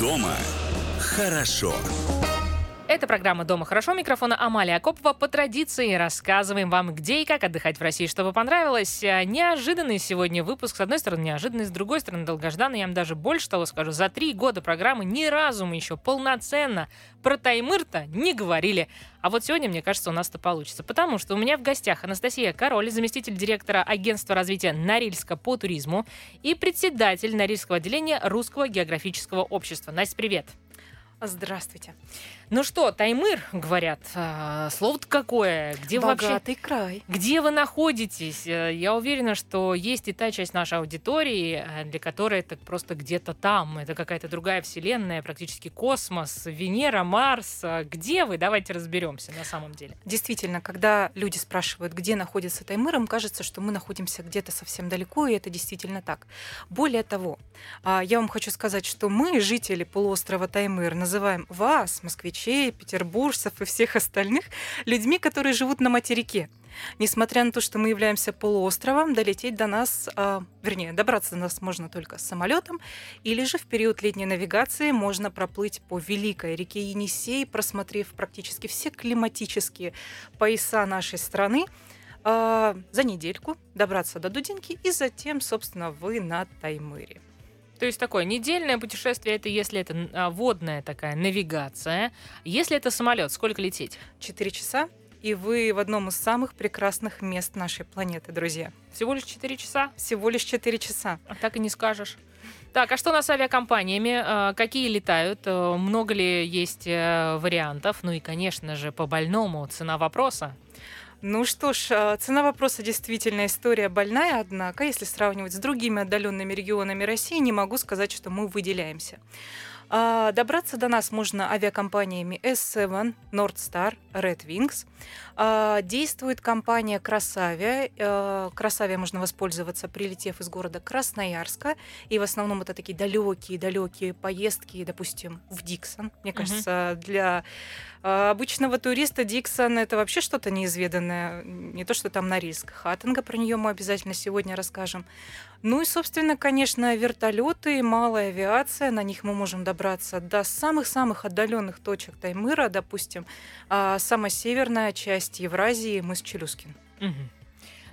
Дома хорошо. Это программа «Дома хорошо». Микрофона Амалия Акопова. По традиции рассказываем вам, где и как отдыхать в России, чтобы понравилось. А, Неожиданный сегодня выпуск. С одной стороны, неожиданный, с другой стороны, долгожданный. Я вам даже больше того скажу. За три года программы ни разу мы еще полноценно про Таймыр-то не говорили. А вот сегодня, мне кажется, у нас это получится. Потому что у меня в гостях Анастасия Король, заместитель директора агентства развития Норильска по туризму и председатель Норильского отделения Русского географического общества. Настя, привет. Здравствуйте. Ну что, Таймыр, говорят, а, слово-то какое? Где вы вообще? Богатый край. Где вы находитесь? Э, Я уверена, что есть и та часть нашей аудитории, э, для которой это просто где-то там. Это какая-то другая вселенная, практически космос, Венера, Марс. А Где вы? Давайте разберемся на самом деле. Действительно, когда люди спрашивают, где находится Таймыр, им кажется, что мы находимся где-то совсем далеко, и это действительно так. Более того, а, я вам хочу сказать, что мы, жители полуострова Таймыр, называем вас, москвичей, петербуржцев и всех остальных, людьми, которые живут на материке. Несмотря на то, что мы являемся полуостровом, долететь до нас, а, вернее, добраться до нас можно только самолетом, или же в период летней навигации можно проплыть по великой реке Енисей, просмотрев практически все климатические пояса нашей страны, а, за недельку добраться до Дудинки, и затем, собственно, вы на Таймыре. То есть такое недельное путешествие, это если это а, водная такая навигация. Если это самолет, сколько лететь? Четыре часа, и вы в одном из самых прекрасных мест нашей планеты, друзья. Всего лишь 4 часа? Всего лишь четыре часа. А Так и не скажешь. Так, а что у нас с авиакомпаниями? Э, Какие летают? Э, Много ли есть э, вариантов? Ну и, конечно же, по больному цена вопроса. Ну что ж, а, цена вопроса действительно история больная, однако, если сравнивать с другими отдаленными регионами России, не могу сказать, что мы выделяемся. А, Добраться до нас можно авиакомпаниями S7, Nordstar, Red Wings. А, Действует компания Красавия. Э, Красавия можно воспользоваться, прилетев из города Красноярска. И в основном это такие далекие-далекие поездки, допустим, в Диксон. Мне кажется, для а, обычного туриста Диксон это вообще что-то неизведанное. Не то, что там Норильск. Хаттинга, про нее мы обязательно сегодня расскажем. Ну и, собственно, конечно, вертолеты, малая авиация. На них мы можем добраться до самых-самых отдаленных точек Таймыра, допустим, а, самая северная часть Евразии, мыс Челюскин. Мгм.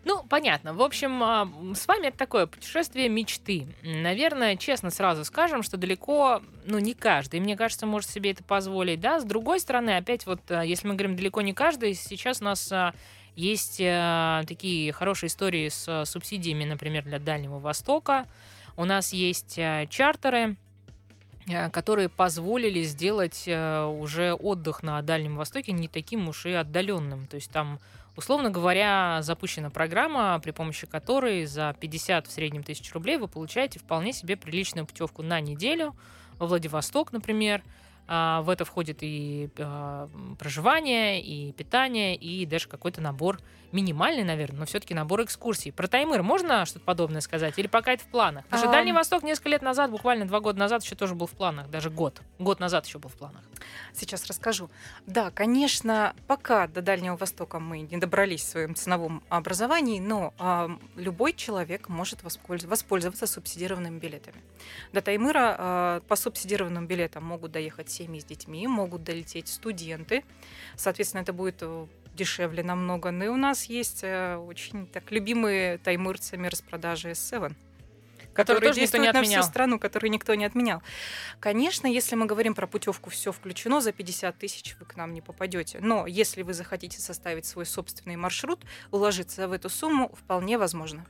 Ну, понятно. В общем, а, с вами это такое путешествие мечты. Наверное, честно сразу скажем, что далеко, ну, не каждый, мне кажется, может себе это позволить, да. С другой стороны, опять вот, а, если мы говорим далеко не каждый, сейчас у нас а, есть а, такие хорошие истории с а, субсидиями, например, для Дальнего Востока. У нас есть а, чартеры, а, которые позволили сделать а, уже отдых на Дальнем Востоке не таким уж и отдаленным. То есть там Условно говоря, запущена программа, при помощи которой за 50 в среднем тысяч рублей вы получаете вполне себе приличную путевку на неделю во Владивосток, например. А, В это входит и а, проживание, и питание, и даже какой-то набор минимальный, наверное, но все-таки набор экскурсий. Про Таймыр можно что-то подобное сказать? Или пока это в планах? Потому что Ам. Дальний Восток несколько лет назад, буквально два года назад, еще тоже был в планах, даже год. Год назад еще был в планах. Сейчас расскажу. Да, конечно, пока до Дальнего Востока мы не добрались в своем ценовом образовании, но а, любой человек может воспольз- воспользоваться субсидированными билетами. До Таймыра а, по субсидированным билетам могут доехать семьи с детьми, могут долететь студенты. Соответственно, это будет э, дешевле намного. Ну и у нас есть э, очень так любимые таймырцами распродажи S7 Который тоже никто не действуют на отменял. всю страну, который никто не отменял. Конечно, если мы говорим про путевку, все включено, за 50 тысяч вы к нам не попадете. Но если вы захотите составить свой собственный маршрут, уложиться в эту сумму вполне возможно.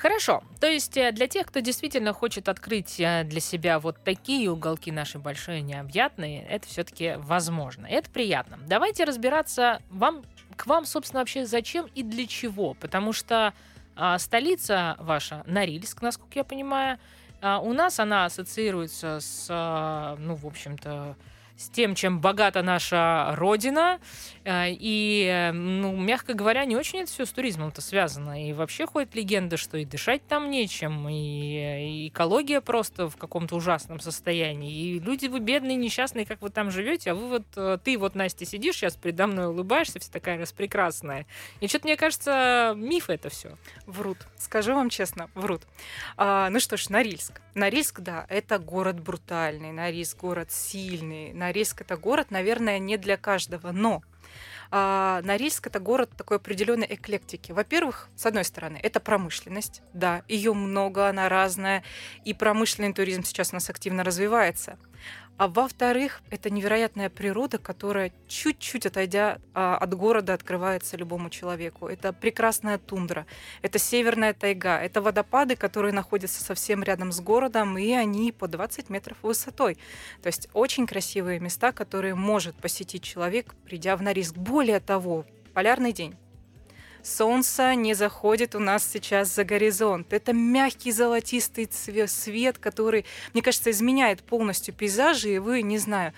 Хорошо. То есть э, для тех, кто действительно хочет открыть э, для себя вот такие уголки нашей большой необъятные, это все-таки возможно. Это приятно. Давайте разбираться вам, к вам, собственно, вообще зачем и для чего. Потому что а, столица ваша, Норильск, насколько я понимаю, а, у нас она ассоциируется с, а, ну, в общем-то, с тем, чем богата наша родина. Э, И, э, ну, мягко говоря, не очень это все с туризмом-то связано. И вообще ходит легенда, что и дышать там нечем, и, э, и экология просто в каком-то ужасном состоянии. И люди вы бедные, несчастные, как вы там живете, а вы вот, ты вот, Настя, сидишь сейчас передо мной, улыбаешься, вся такая распрекрасная. И что-то, мне кажется, миф это все. Врут. Скажу вам честно, врут. А, ну что ж, Норильск. Норильск, да, это город брутальный, Норильск город сильный. Норильск это город, наверное, не для каждого, но а, Норильск это город такой определенной эклектики. Во-первых, с одной стороны, это промышленность, да, ее много, она разная, и промышленный туризм сейчас у нас активно развивается. А во-вторых, это невероятная природа, которая чуть-чуть отойдя а, от города открывается любому человеку. Это прекрасная тундра, это северная тайга, это водопады, которые находятся совсем рядом с городом, и они по 20 метров высотой. То есть очень красивые места, которые может посетить человек, придя в Норильск. Более того, полярный день. Солнце не заходит у нас сейчас за горизонт. Это мягкий золотистый цве- свет, который, мне кажется, изменяет полностью пейзажи. И вы, не знаю,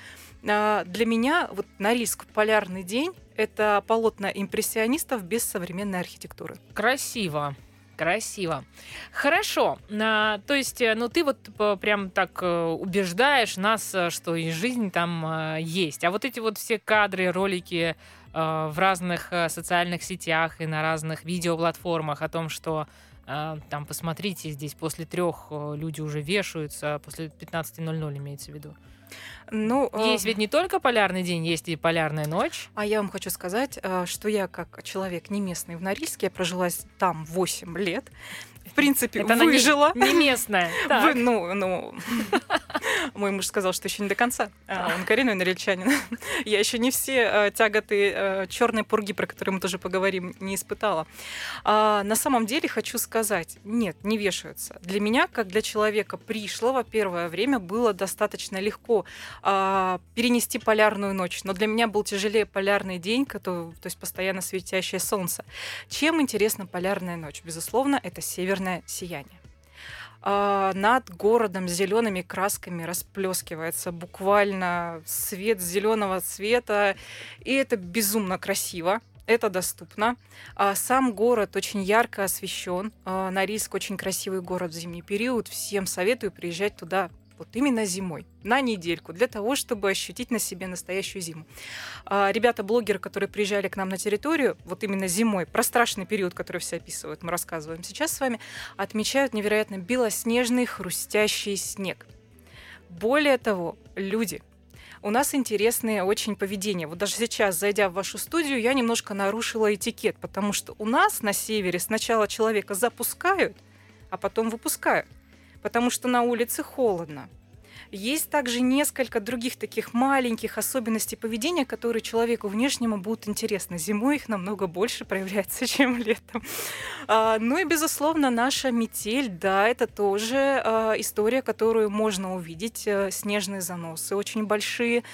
а, для меня вот Норильск полярный день это полотна импрессионистов без современной архитектуры. Красиво. Красиво. Хорошо. А, то есть, э, ну ты вот прям так э, убеждаешь нас, э, что и жизнь там есть. А вот эти вот все кадры, ролики в разных э, социальных сетях и на разных видеоплатформах о том, что э, там, посмотрите, здесь после трех э, люди уже вешаются, после 15.00 имеется в виду. Ну, Есть ведь не только полярный день, есть и полярная ночь. А я вам хочу сказать, что я как человек не местный в Норильске, я прожила там 8 лет. В принципе, Это она не- выжила. Не местная. Вы- ну, ну, мой муж сказал, что еще не до конца. А, Он коренной норильчанин. Я еще не все э, тяготы черной пурги, про которые мы тоже поговорим, не испытала. А, на самом деле хочу сказать, нет, не вешаются. Для меня, как для человека пришлого, первое время было достаточно легко а, перенести полярную ночь, но для меня был тяжелее полярный день, то есть постоянно светящее солнце. Чем интересна полярная ночь? Безусловно, это северное сияние. А, над городом зелеными красками расплескивается буквально свет зеленого цвета, и это безумно красиво. Это доступно. А Сам город очень ярко освещен. А, Норильск очень красивый город в зимний период. Всем советую приезжать туда вот именно зимой, на недельку, для того, чтобы ощутить на себе настоящую зиму. А, Ребята-блогеры, которые приезжали к нам на территорию, вот именно зимой, про страшный период, который все описывают, мы рассказываем сейчас с вами, отмечают невероятно белоснежный хрустящий снег. Более того, люди, у нас интересное очень поведение. Вот даже сейчас, зайдя в вашу студию, я немножко нарушила этикет, потому что у нас на севере сначала человека запускают, а потом выпускают, потому что на улице холодно. Есть также несколько других таких маленьких особенностей поведения, которые человеку внешнему будут интересны. Зимой их намного больше проявляется, чем летом. А, ну и, безусловно, наша метель, да, это тоже а, история, которую можно увидеть. Э, Снежные заносы очень большие.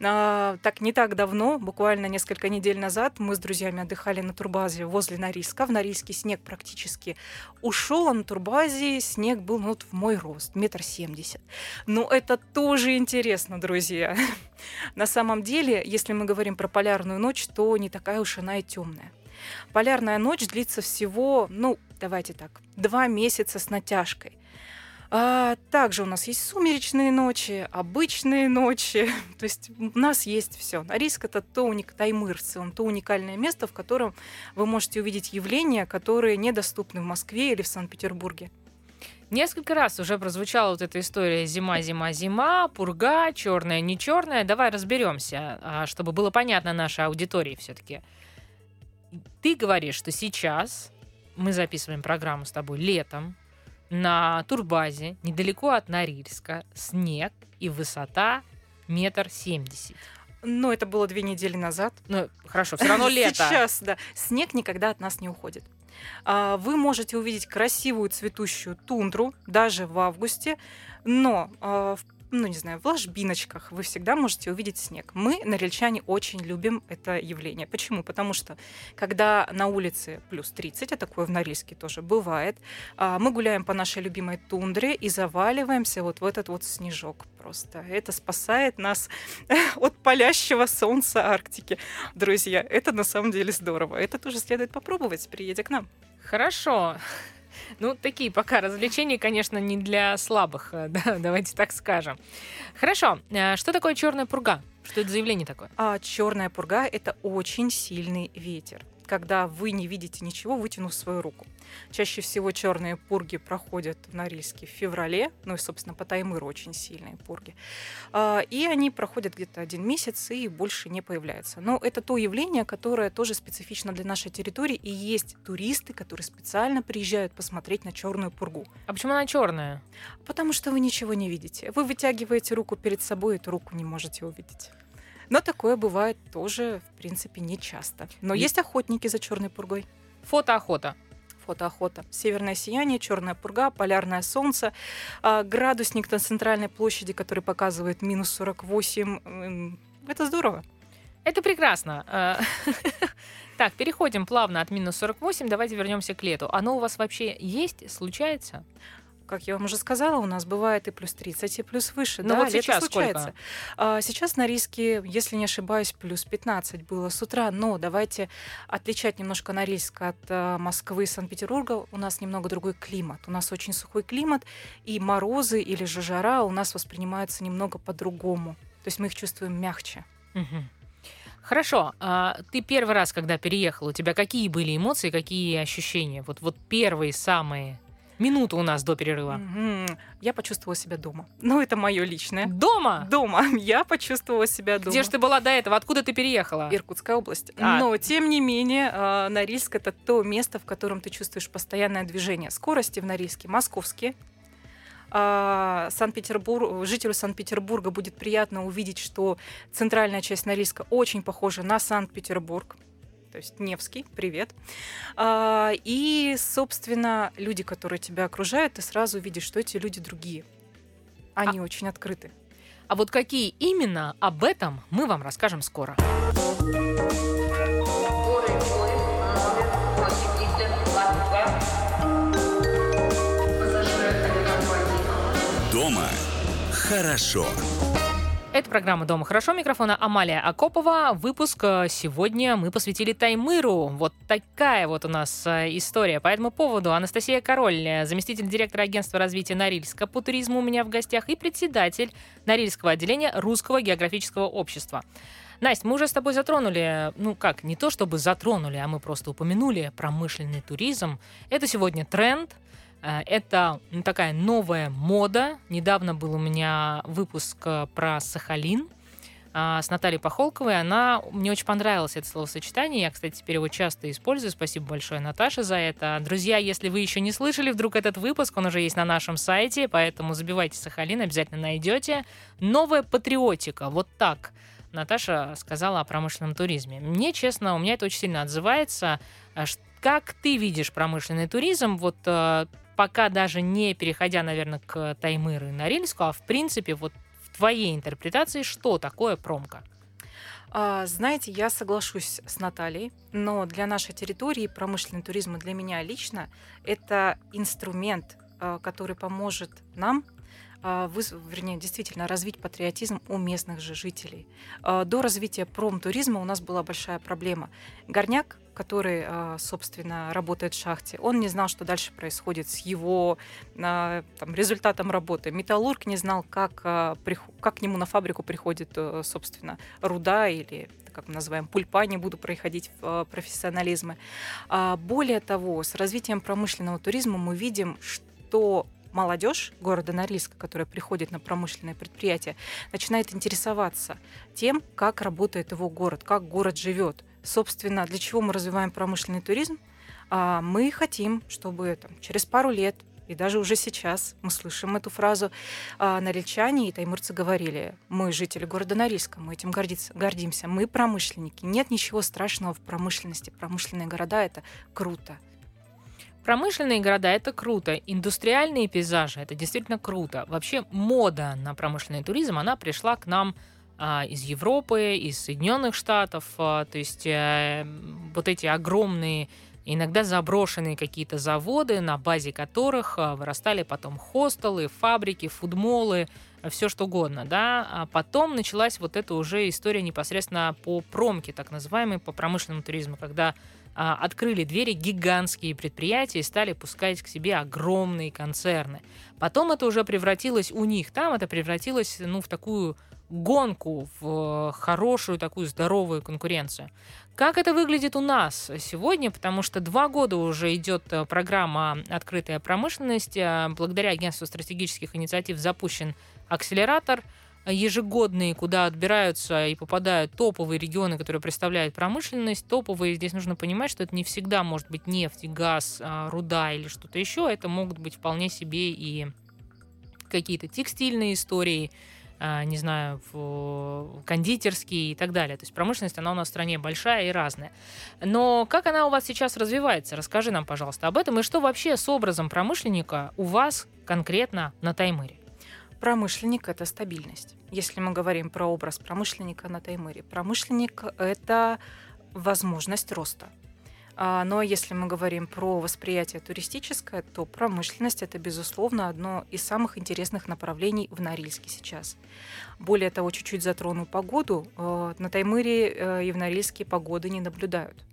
А, так, не так давно, буквально несколько недель назад, мы с друзьями отдыхали на турбазе возле Норильска. В Норильске снег практически ушел, а на турбазе снег был ну, вот в мой рост, метр семьдесят. Ну, это тоже интересно, друзья. На самом деле, если мы говорим про полярную ночь, то не такая уж она и темная. Полярная ночь длится всего, ну, давайте так, два месяца с натяжкой. А, также у нас есть сумеречные ночи, обычные ночи. То есть у нас есть все. Норильск это то уник... Таймыр в целом, то уникальное место, в котором вы можете увидеть явления, которые недоступны в Москве или в Санкт-Петербурге. Несколько раз уже прозвучала вот эта история зима, зима, зима, пурга, черная, не черная. Давай разберемся, а, чтобы было понятно нашей аудитории все-таки. Ты говоришь, что сейчас мы записываем программу с тобой летом на турбазе, недалеко от Норильска, снег и высота метр семьдесят. Но это было две недели назад. Ну, хорошо, все равно лето. Сейчас, да. Снег никогда от нас не уходит. А, Вы можете увидеть красивую цветущую тундру даже в августе, но а, в ну не знаю, в ложбиночках вы всегда можете увидеть снег. Мы, норильчане, очень любим это явление. Почему? Потому что когда на улице плюс 30, а такое в Норильске тоже бывает, а, мы гуляем по нашей любимой тундре и заваливаемся вот в этот вот снежок просто. Это спасает нас от палящего солнца Арктики. Друзья, это на самом деле здорово. Это тоже следует попробовать, приедя к нам. Хорошо. Ну, такие пока развлечения, конечно, не для слабых, э, да, давайте так скажем. Хорошо. А Что такое черная пурга? Что это за явление такое? А черная пурга это очень сильный ветер когда вы не видите ничего, вытянув свою руку. Чаще всего черные пурги проходят в Норильске в феврале, ну и, собственно, по Таймыру очень сильные пурги. А, И они проходят где-то один месяц и больше не появляются. Но это то явление, которое тоже специфично для нашей территории, и есть туристы, которые специально приезжают посмотреть на черную пургу. А почему она черная? Потому что вы ничего не видите. Вы вытягиваете руку перед собой, эту руку не можете увидеть. Но такое бывает тоже, в принципе, не часто. Но И- есть охотники за черной пургой. Фотоохота. Фотоохота. Северное сияние, черная пурга, полярное солнце, а, градусник на центральной площади, который показывает минус 48. М, Это здорово. Это прекрасно. А, Так, переходим плавно от минус 48. Давайте вернемся к лету. Оно у вас вообще есть? Случается? Как я вам уже сказала, у нас бывает и плюс 30, и плюс выше. Ну да, вот лето сейчас случается. сколько? А, Сейчас на риске, если не ошибаюсь, плюс 15 было с утра, но давайте отличать немножко Норильск от а, Москвы и Санкт-Петербурга. У нас немного другой климат. У нас очень сухой климат, и морозы или же жара у нас воспринимаются немного по-другому. То есть мы их чувствуем мягче. Хорошо. А ты первый раз, когда переехал, у тебя какие были эмоции, какие ощущения? Вот, вот первые самые минуты у нас до перерыва. Я почувствовала себя дома. Ну, это мое личное. Дома? Дома. Я почувствовала себя дома. Где же ты была до этого? Откуда ты переехала? Иркутская область. А. Но, тем не менее, а, Норильск — это то место, в котором ты чувствуешь постоянное движение. Скорости в Норильске московские. А, Санкт-Петербург, жителю Санкт-Петербурга будет приятно увидеть, что центральная часть Норильска очень похожа на Санкт-Петербург. То есть Невский, привет. А, И, собственно, люди, которые тебя окружают, ты сразу видишь, что эти люди другие. Они очень открыты. А вот какие именно, об этом мы вам расскажем скоро. Горы, горы, номер 82. Пассажиры авиакомпании Дома хорошо. Это программа «Дома хорошо». Микрофона Амалия Акопова. Выпуск э, сегодня мы посвятили Таймыру. Вот такая вот у нас э, история. По этому поводу Анастасия Король, э, заместитель директора агентства развития Норильска по туризму у меня в гостях и председатель Норильского отделения Русского географического общества. Настя, мы уже с тобой затронули, ну как, не то чтобы затронули, а мы просто упомянули промышленный туризм. Это сегодня тренд, Это ну, такая новая мода. Недавно был у меня выпуск э, про Сахалин а, с Натальей Пахолковой. Она, мне очень понравилось это словосочетание. Я, кстати, теперь его часто использую. Спасибо большое, Наташе, за это. Друзья, если вы еще не слышали вдруг этот выпуск, он уже есть на нашем сайте, поэтому забивайте Сахалин, обязательно найдете. Новая патриотика. Вот так. Наташа сказала о промышленном туризме. Мне, честно, у меня это очень сильно отзывается. Как ты видишь промышленный туризм? Вот э, пока даже не переходя, наверное, к Таймыру и Норильску, а в принципе, вот в твоей интерпретации, что такое промка? А, Знаете, я соглашусь с Натальей, но для нашей территории промышленный туризм для меня лично это инструмент, а, который поможет нам а, выз- вернее, действительно развить патриотизм у местных же жителей. А, До развития промтуризма у нас была большая проблема. Горняк, который, а, собственно, работает в шахте, он не знал, что дальше происходит с его а, там, результатом работы. Металлург не знал, как, а, как к нему на фабрику приходит, э, собственно, руда или как мы называем, пульпа, не буду проходить в профессионализмы. Более того, с развитием промышленного туризма мы видим, что молодежь города Норильска, которая приходит на промышленное предприятие, начинает интересоваться тем, как работает его город, как город живет. Собственно, для чего мы развиваем промышленный туризм? А, Мы хотим, чтобы там, через пару лет и даже уже сейчас мы слышим эту фразу. А, Норильчане и таймырцы говорили, мы жители города Норильска, мы этим гордиться- гордимся, мы промышленники. Нет ничего страшного в промышленности. Промышленные города — это круто. промышленные города это круто, индустриальные пейзажи это действительно круто. Вообще мода на промышленный туризм, она пришла к нам из Европы, из Соединенных Штатов. А, то есть а, вот эти огромные иногда заброшенные какие-то заводы, на базе которых а, вырастали потом хостелы, фабрики, фудмолы, все что угодно, да, а потом началась вот эта уже история непосредственно по промке, так называемой, по промышленному туризму, когда а, открыли двери гигантские предприятия и стали пускать к себе огромные концерны. Потом это уже превратилось у них, там это превратилось, ну, в такую гонку, в хорошую такую здоровую конкуренцию. Как это выглядит у нас сегодня? Потому что два года уже идет э, программа «Открытая промышленность». Э, благодаря агентству стратегических инициатив запущен акселератор ежегодный, куда отбираются и попадают топовые регионы, которые представляют промышленность. Топовые, здесь нужно понимать, что это не всегда может быть нефть, газ, руда или что-то еще. Это могут быть вполне себе и какие-то текстильные истории, не знаю, в кондитерские и так далее. То есть промышленность, она у нас в стране большая и разная. Но как она у вас сейчас развивается? Расскажи нам, пожалуйста, об этом. И что вообще с образом промышленника у вас конкретно на Таймыре? Промышленник – это стабильность. Если мы говорим про образ промышленника на Таймыре, промышленник – это возможность роста. А, но если мы говорим про восприятие туристическое, то промышленность это, безусловно, одно из самых интересных направлений в Норильске сейчас. Более того, чуть-чуть затрону погоду. Э, на Таймыре э, и в Норильске погоды не наблюдают.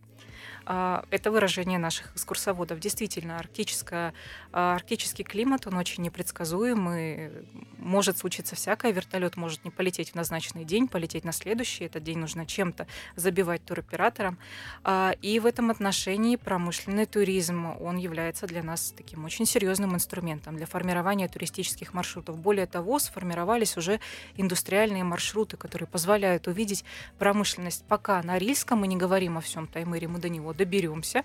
А, это выражение наших экскурсоводов. Действительно, арктическая, арктический климат, он очень непредсказуемый. Может случиться всякое. Вертолет может не полететь в назначенный день, полететь на следующий. Этот день нужно чем-то забивать туроператорам. А, и в этом отношении промышленный туризм, он является для нас таким очень серьезным инструментом для формирования туристических маршрутов. Более того, сформировались уже индустриальные маршруты, которые позволяют увидеть промышленность. Пока на Рильском мы не говорим о всем Таймыре, мы до него доберемся.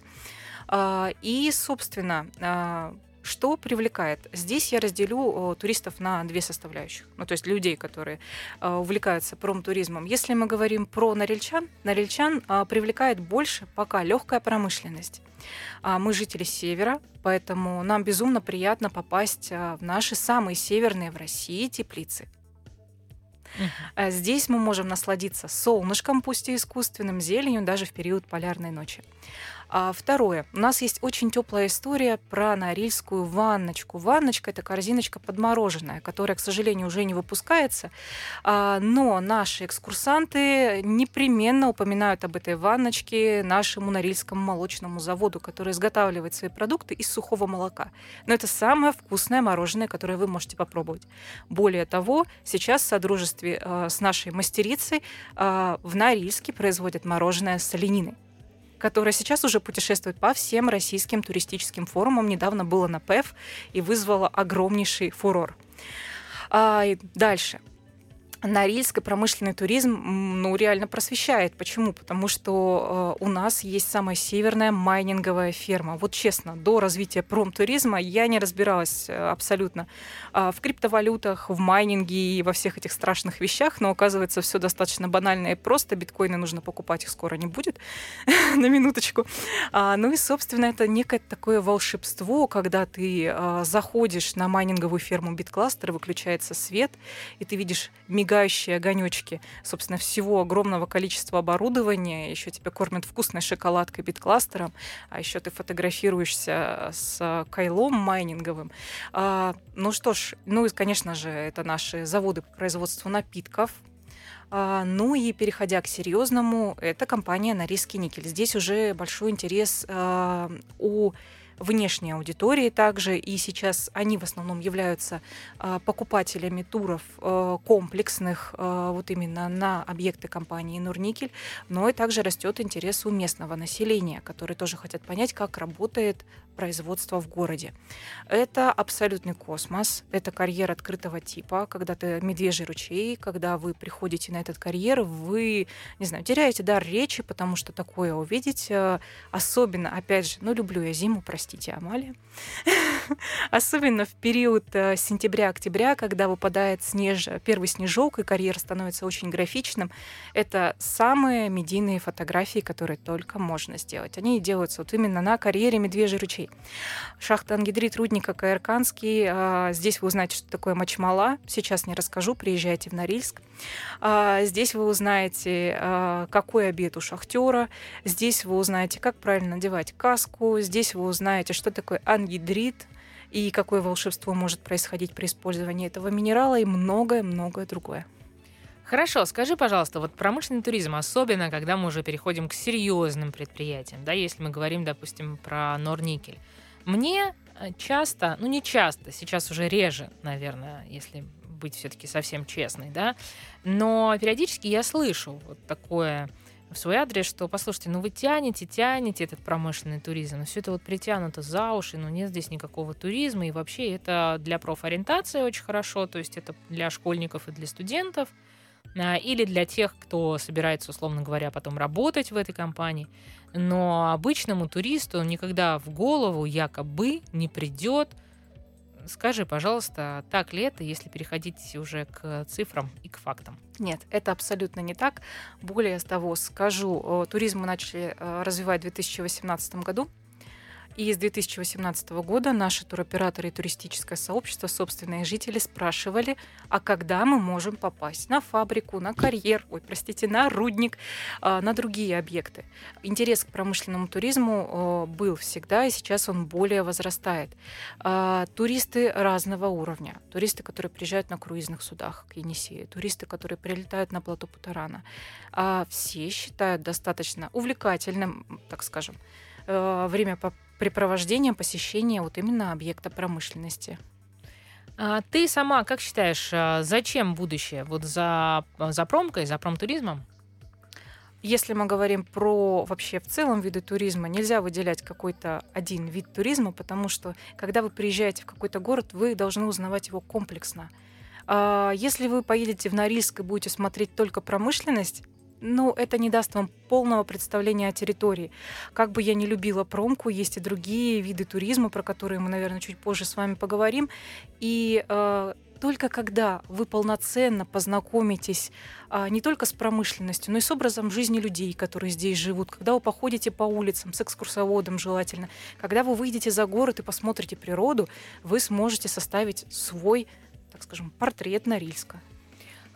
А, и, собственно, а, что привлекает? Здесь я разделю туристов на две составляющих. Ну, то есть людей, которые а, увлекаются промтуризмом. Если мы говорим про норильчан, норильчан привлекает больше пока легкая промышленность. Мы жители севера, поэтому нам безумно приятно попасть в наши самые северные в России теплицы. Uh-huh. Здесь мы можем насладиться солнышком, пусть и искусственным, зеленью даже в период полярной ночи. А второе. У нас есть очень теплая история про норильскую ванночку. Ванночка – это корзиночка подмороженная, которая, к сожалению, уже не выпускается. А, но наши экскурсанты непременно упоминают об этой ванночке нашему норильскому молочному заводу, который изготавливает свои продукты из сухого молока. Но это самое вкусное мороженое, которое вы можете попробовать. Более того, сейчас в содружестве э, с нашей мастерицей э, в Норильске производят мороженое с олениной которая сейчас уже путешествует по всем российским туристическим форумам. Недавно было на ПЭФ и вызвала огромнейший фурор. А, дальше. Норильск промышленный туризм ну, реально просвещает. Почему? Потому что э, у нас есть самая северная майнинговая ферма. Вот честно, до развития промтуризма я не разбиралась э, абсолютно э, в криптовалютах, в майнинге и во всех этих страшных вещах, но оказывается все достаточно банально и просто. Биткоины нужно покупать, их скоро не будет, на минуточку. А, ну и, собственно, это некое такое волшебство, когда ты э, заходишь на майнинговую ферму Bitcluster, выключается свет, и ты видишь миг мигающие огонечки, собственно, всего огромного количества оборудования. Еще тебя кормят вкусной шоколадкой биткластером, а еще ты фотографируешься с кайлом майнинговым. А, ну что ж, ну и, конечно же, это наши заводы по производству напитков, а, ну и переходя к серьезному, это компания Норильский никель. Здесь уже большой интерес а, у внешней аудитории также, и сейчас они в основном являются а, покупателями туров а, комплексных а, вот именно на объекты компании Нурникель, но и также растет интерес у местного населения, которые тоже хотят понять, как работает производство в городе. Это абсолютный космос, это карьер открытого типа, когда ты медвежий ручей, когда вы приходите на этот карьер, вы, не знаю, теряете дар речи, потому что такое увидеть, особенно, опять же, ну, люблю я зиму, простите, простите, Амалия. Особенно в период э, сентября-октября, когда выпадает снеж... первый снежок, и карьер становится очень графичным. Это самые медийные фотографии, которые только можно сделать. Они делаются вот именно на карьере Медвежий ручей. Шахта ангидрит рудника Каирканский. а, Здесь вы узнаете, что такое мочмала. Сейчас не расскажу, приезжайте в Норильск. А, Здесь вы узнаете, а, какой обед у шахтера. Здесь вы узнаете, как правильно надевать каску. Здесь вы узнаете, что такое ангидрит и какое волшебство может происходить при использовании этого минерала и многое-многое другое. Хорошо, скажи, пожалуйста, вот промышленный туризм, особенно когда мы уже переходим к серьезным предприятиям, да, если мы говорим, допустим, про Норникель. Мне э, часто, ну не часто, сейчас уже реже, наверное, если быть все-таки совсем честной, да, но периодически я слышу вот такое в свой адрес, что, послушайте, ну вы тянете, тянете этот промышленный туризм, но все это вот притянуто за уши, но нет здесь никакого туризма, и вообще это для профориентации очень хорошо, то есть это для школьников и для студентов, или для тех, кто собирается, условно говоря, потом работать в этой компании. Но обычному туристу никогда в голову якобы не придет. Скажи, пожалуйста, так ли это, если переходить уже к цифрам и к фактам? Нет, это абсолютно не так. Более того, скажу, э, туризм мы начали э, развивать в 2018 году. И с 2018 года наши туроператоры и туристическое сообщество, собственные жители спрашивали, а когда мы можем попасть на фабрику, на карьер, ой, простите, на рудник, а, на другие объекты. Интерес к промышленному туризму э, был всегда, и сейчас он более возрастает. А, Туристы разного уровня. Туристы, которые приезжают на круизных судах к Енисею, туристы, которые прилетают на плато Путарана. А Все считают достаточно увлекательным, так скажем, время по препровождения посещения вот именно объекта промышленности. А ты сама как считаешь, а, зачем будущее? Вот за, за промкой, за промтуризмом? Если мы говорим про вообще в целом виды туризма, нельзя выделять какой-то один вид туризма, потому что когда вы приезжаете в какой-то город, вы должны узнавать его комплексно. А Если вы поедете в Норильск и будете смотреть только промышленность, ну, это не даст вам полного представления о территории. Как бы я не любила промку, есть и другие виды туризма, про которые мы, наверное, чуть позже с вами поговорим. И э, только когда вы полноценно познакомитесь а, не только с промышленностью, но и с образом жизни людей, которые здесь живут, когда вы походите по улицам с экскурсоводом желательно, когда вы выйдете за город и посмотрите природу, вы сможете составить свой, так скажем, портрет Норильска.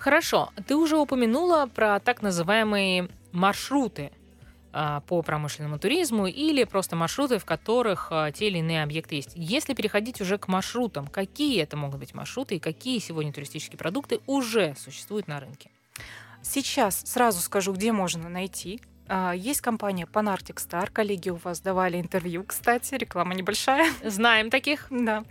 Хорошо, ты уже упомянула про так называемые маршруты а, по промышленному туризму или просто маршруты, в которых а, те или иные объекты есть. Если переходить уже к маршрутам, какие это могут быть маршруты и какие сегодня туристические продукты уже существуют на рынке? Сейчас сразу скажу, где можно найти Есть компания Panarctic Star. Коллеги у вас давали интервью, кстати, реклама небольшая. Знаем таких. Да.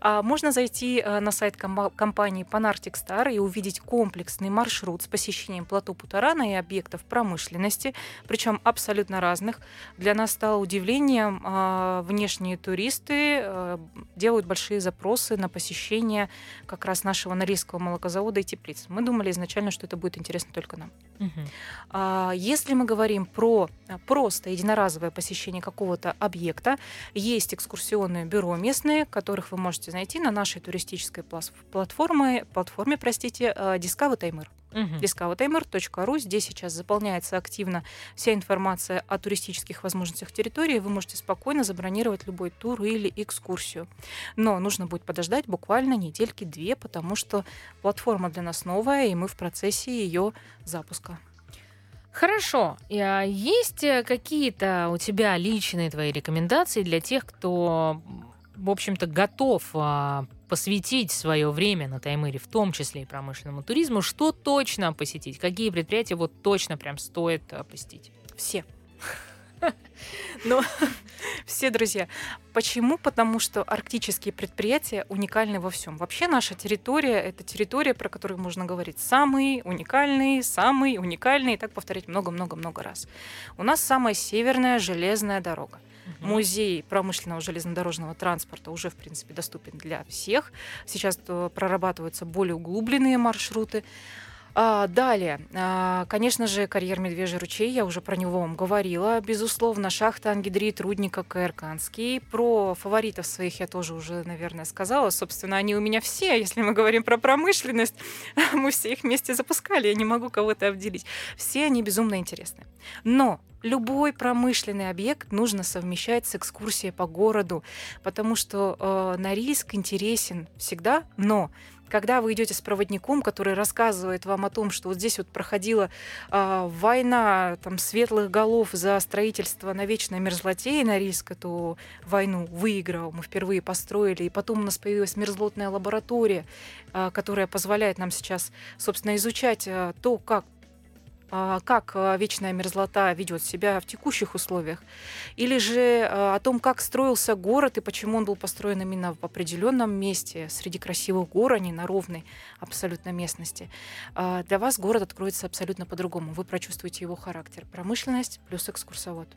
А, Можно зайти а, на сайт компании Panarctic Star и увидеть комплексный маршрут с посещением плато Путарана и объектов промышленности, причем абсолютно разных. Для нас стало удивлением, а, внешние туристы а, делают большие запросы на посещение как раз нашего Норильского молокозавода и теплиц. Мы думали изначально, что это будет интересно только нам. А, Если мы говорим про а, просто единоразовое посещение какого-то объекта, есть экскурсионные бюро местные, которых вы можете найти на нашей туристической платформе, платформе простите, а, Discover Timer. Мгм. discovertimer.ru. Здесь сейчас заполняется активно вся информация о туристических возможностях территории. Вы можете спокойно забронировать любой тур или экскурсию. Но нужно будет подождать буквально недельки две, потому что платформа для нас новая, и мы в процессе ее запуска. Хорошо. А, Есть э, какие-то у тебя личные твои рекомендации для тех, кто, в общем-то, готов а, посвятить свое время на Таймыре, в том числе и промышленному туризму? Что точно посетить? Какие предприятия вот точно прям стоит а, посетить? Все. Ну, все, друзья. Почему? Потому что арктические предприятия уникальны во всем. Вообще наша территория — это территория, про которую можно говорить самый уникальный, самый уникальный, и так повторять много-много-много раз. У нас самая северная железная дорога. Музей промышленного железнодорожного транспорта уже, в принципе, доступен для всех. Сейчас э, прорабатываются более углубленные маршруты. А, далее, а, конечно же, карьер Медвежий ручей, я уже про него вам говорила. Безусловно, шахта ангидрит рудника Каэрканский. Про фаворитов своих я тоже уже, наверное, сказала. Собственно, они у меня все. Если мы говорим про промышленность, мы все их вместе запускали. Я не могу кого-то обделить. Все они безумно интересны. Но любой промышленный объект нужно совмещать с экскурсией по городу, потому что э, Норильск интересен всегда, но когда вы идете с проводником, который рассказывает вам о том, что вот здесь вот проходила э, война там, светлых голов за строительство на вечной мерзлоте, и Норильск эту войну выиграл, мы впервые построили, и потом у нас появилась мерзлотная лаборатория, э, которая позволяет нам сейчас, собственно, изучать э, то, как как а, вечная мерзлота ведет себя в текущих условиях, или же а, о том, как строился город и почему он был построен именно в определенном месте, среди красивых гор, а не на ровной абсолютно местности. Для вас город откроется абсолютно по-другому. Вы прочувствуете его характер. Промышленность плюс экскурсовод.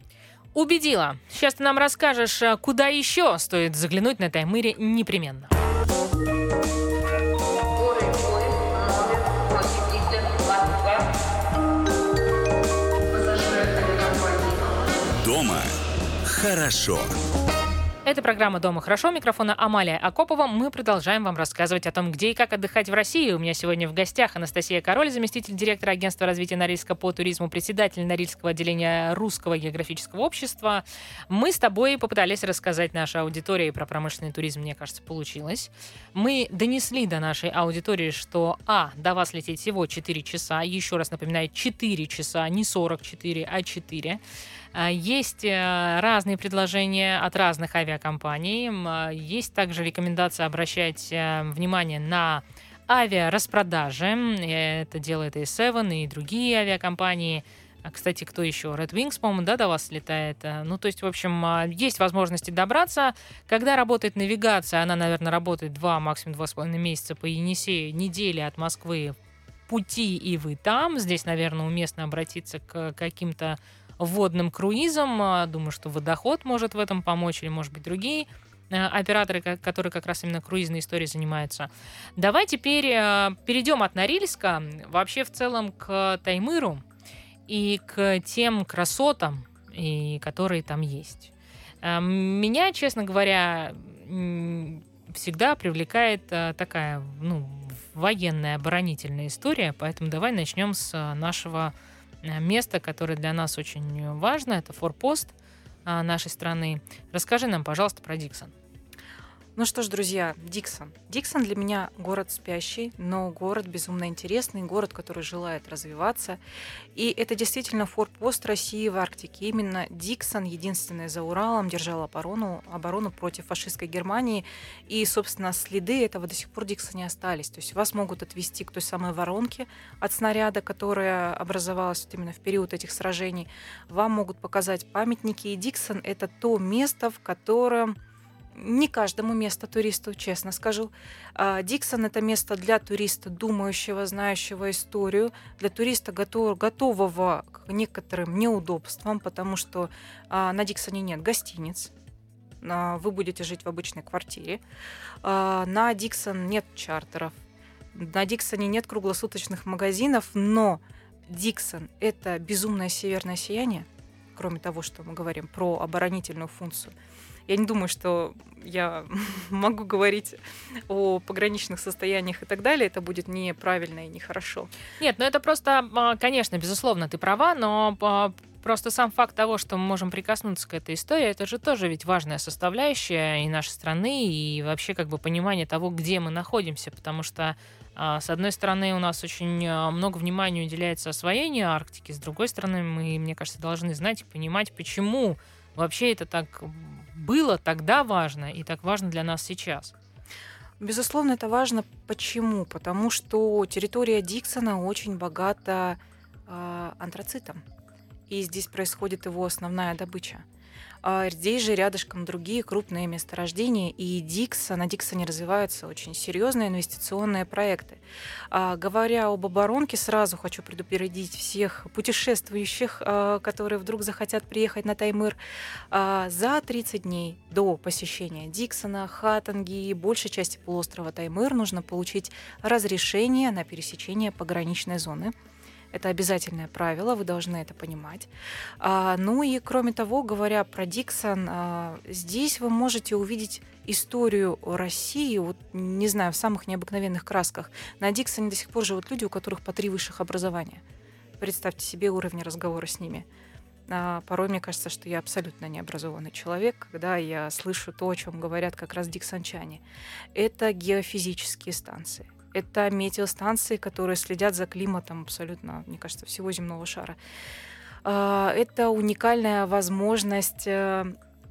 Убедила. Сейчас ты нам расскажешь, куда еще стоит заглянуть на Таймыре непременно. Дома хорошо. Это программа «Дома хорошо». Микрофона Амалия Акопова. Мы продолжаем вам рассказывать о том, где и как отдыхать в России. У меня сегодня в гостях Анастасия Король, заместитель директора Агентства развития Норильска по туризму, председатель Норильского отделения Русского географического общества. Мы с тобой попытались рассказать нашей аудитории про промышленный туризм. Мне кажется, получилось. Мы донесли до нашей аудитории, что, а, до вас лететь всего 4 часа. Еще раз напоминаю, 4 часа, не 44, а 4. А, Есть э, разные предложения от разных авиакомпаний. А, Есть также рекомендация обращать э, внимание на авиараспродажи. Э, Это делает и Seven, и другие авиакомпании. А, Кстати, кто еще? Red Wings, по-моему, да, до вас летает. Э, Ну, то есть, в общем, есть возможности добраться. Когда работает навигация, она, наверное, работает два, максимум два с половиной месяца по Енисею, недели от Москвы пути, и вы там. Здесь, наверное, уместно обратиться к каким-то водным круизом. А, Думаю, что водоход может в этом помочь, или, может быть, другие э, операторы, ко- которые как раз именно круизной историей занимаются. Давай теперь э, перейдем от Норильска вообще в целом к Таймыру и к тем красотам, и, которые там есть. Э, Меня, честно говоря, всегда привлекает такая, ну, военная оборонительная история, поэтому давай начнем с нашего э, места, которое для нас очень важно, это форпост э, нашей страны. Расскажи нам, пожалуйста, про Диксон. Ну что ж, друзья, Диксон. Диксон для меня город спящий, но город безумно интересный, город, который желает развиваться. И это действительно форпост России в Арктике. Именно Диксон, единственный за Уралом, держал оборону, оборону против фашистской Германии. И, собственно, следы этого до сих пор Диксоне остались. То есть вас могут отвести к той самой воронке от снаряда, которая образовалась вот именно в период этих сражений. Вам могут показать памятники. И Диксон — это то место, в котором не каждому место туристу, честно скажу. А, Диксон это место для туриста, думающего, знающего историю, для туриста, готов- готового к некоторым неудобствам, потому что а, на Диксоне нет гостиниц. а, Вы будете жить в обычной квартире. На Диксон нет чартеров. На Диксоне нет круглосуточных магазинов, но Диксон — это безумное северное сияние, кроме того, что мы говорим про оборонительную функцию. Я не думаю, что я могу говорить о пограничных состояниях и так далее. Это будет неправильно и нехорошо. Нет, ну это просто, а, конечно, безусловно, ты права, но а, просто сам факт того, что мы можем прикоснуться к этой истории, это же тоже ведь важная составляющая и нашей страны, и вообще как бы понимание того, где мы находимся, потому что а, с одной стороны, у нас очень много внимания уделяется освоению Арктики, с другой стороны, мы, мне кажется, должны знать и понимать, почему вообще это так было тогда важно и так важно для нас сейчас. Безусловно, это важно. Почему? Потому что территория Диксона очень богата а, антрацитом. И здесь происходит его основная добыча. А здесь же рядышком другие крупные месторождения, и Диксон, на Диксоне развиваются очень серьезные инвестиционные проекты. А, говоря об оборонке, сразу хочу предупредить всех путешествующих, а, которые вдруг захотят приехать на Таймыр. За 30 дней до посещения Диксона, Хатанги и большей части полуострова Таймыр нужно получить разрешение на пересечение пограничной зоны. Это обязательное правило, вы должны это понимать. А, ну и кроме того, говоря про Диксон, а, здесь вы можете увидеть историю России, вот, не знаю, в самых необыкновенных красках. На Диксоне до сих пор живут люди, у которых по три высших образования. Представьте себе уровень разговора с ними. А, порой мне кажется, что я абсолютно необразованный человек, когда я слышу то, о чем говорят как раз диксончане. Это геофизические станции это метеостанции, которые следят за климатом абсолютно, мне кажется, всего земного шара. А, это уникальная возможность э,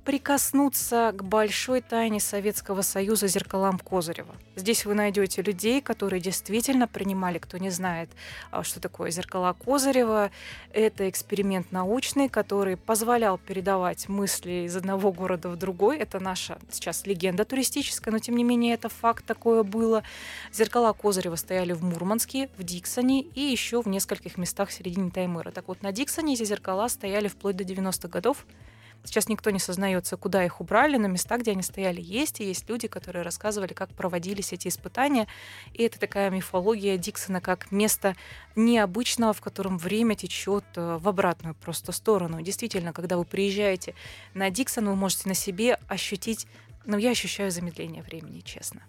прикоснуться к большой тайне Советского Союза зеркалам Козырева. Здесь вы найдете людей, которые действительно принимали, кто не знает, а, что такое зеркала Козырева. Это эксперимент научный, который позволял передавать мысли из одного города в другой. Это наша сейчас легенда туристическая, но тем не менее это факт такое было. Зеркала Козырева стояли в Мурманске, в Диксоне и еще в нескольких местах в середине Таймыра. Так вот, на Диксоне эти зеркала стояли вплоть до 90-х годов. Сейчас никто не сознается, куда их убрали, но места, где они стояли, есть. И есть люди, которые рассказывали, как проводились эти испытания. И это такая мифология Диксона как место необычного, в котором время течет э, в обратную просто сторону. Действительно, когда вы приезжаете на Диксон, вы можете на себе ощутить, ну, я ощущаю замедление времени, честно.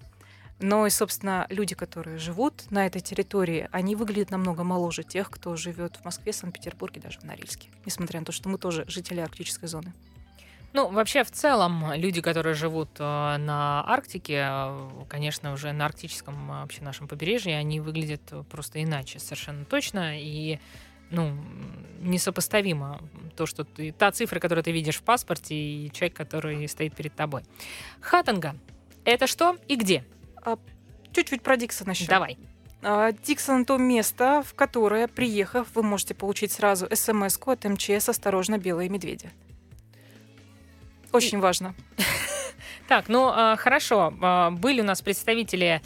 Но и, собственно, люди, которые живут на этой территории, они выглядят намного моложе тех, кто живет в Москве, Санкт-Петербурге, даже в Норильске. Несмотря на то, что мы тоже жители арктической зоны. Ну, вообще, в целом, люди, которые живут э, на Арктике, э, конечно, уже на арктическом э, вообще нашем побережье, они выглядят просто иначе, совершенно точно. И ну, несопоставимо то, что ты, та цифра, которую ты видишь в паспорте, и человек, который стоит перед тобой. Хатанга — это что и где? А, чуть-чуть про Диксон еще. Давай. А, Диксон — то место, в которое, приехав, вы можете получить сразу смс от МЧС «Осторожно, белые медведи». Очень важно. Так, ну а, хорошо. Были у нас представители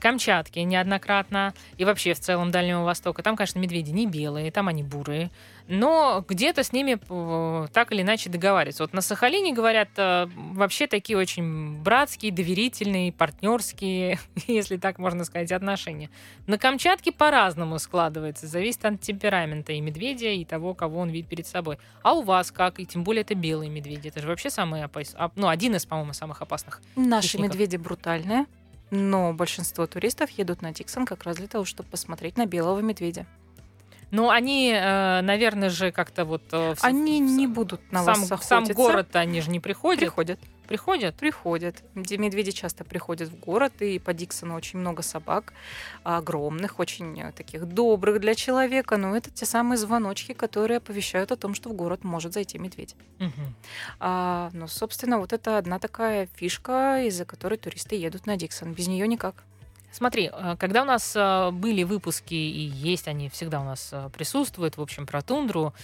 Камчатки неоднократно и вообще в целом Дальнего Востока. Там, конечно, медведи не белые, там они бурые но где-то с ними э, так или иначе договариваются. Вот на Сахалине, говорят, э, вообще такие очень братские, доверительные, партнерские, если так можно сказать, отношения. На Камчатке по-разному складывается, зависит от темперамента и медведя, и того, кого он видит перед собой. А у вас как? И тем более это белые медведи. Это же вообще самый опасный, ну, один из, по-моему, самых опасных. Наши хищников. медведи брутальные, но большинство туристов едут на Диксон как раз для того, чтобы посмотреть на белого медведя. Ну, они, э, наверное же, как-то вот... э, Они в- не будут на сам, вас охотиться. сам город они же не приходят. приходят. Приходят? Приходят. Медведи часто приходят в город, и по Диксону очень много собак, огромных, очень э, таких добрых для человека. Но это те самые звоночки, которые оповещают о том, что в город может зайти медведь. Мгм. А, ну, собственно, вот это одна такая фишка, из-за которой туристы едут на Диксон. Без нее никак. Смотри, э, когда у нас э, были выпуски, и есть они всегда у нас э, присутствуют, в общем, про тундру,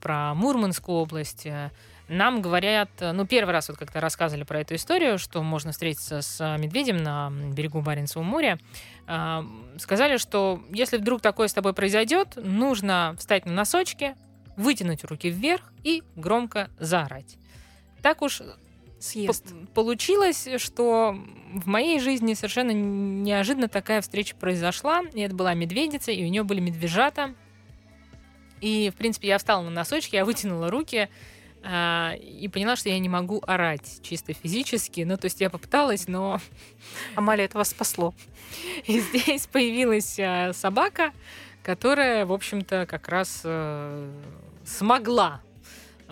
про Мурманскую область, нам говорят, ну, первый раз вот как-то рассказывали про эту историю, что можно встретиться с медведем на берегу Баренцева моря, сказали, что если вдруг такое с тобой произойдет, нужно встать на носочки, вытянуть руки вверх и громко заорать. Так уж Съест. П- Получилось, что в моей жизни совершенно неожиданно такая встреча произошла. И это была медведица, и у нее были медвежата. И, в принципе, я встала на носочки, я вытянула руки а, и поняла, что я не могу орать чисто физически. Ну, то есть я попыталась, но Амалия, это вас спасло. и здесь появилась а, собака, которая, в общем-то, как раз э, смогла.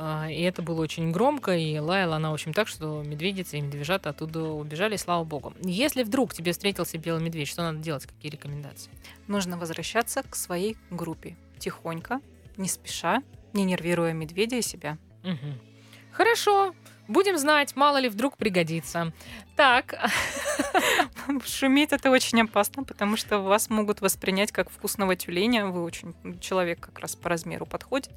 А, И это было очень громко, и лаяла она, в общем, так, что медведицы и медвежата оттуда убежали, слава богу. Если вдруг тебе встретился белый медведь, что надо делать, какие рекомендации? Нужно возвращаться к своей группе. Тихонько, не спеша, не нервируя медведя и себя. Мгм. Хорошо, будем знать, мало ли вдруг пригодится. Так, Шуметь это очень опасно, потому что вас могут воспринять как вкусного тюленя. Вы очень человек как раз по размеру подходит.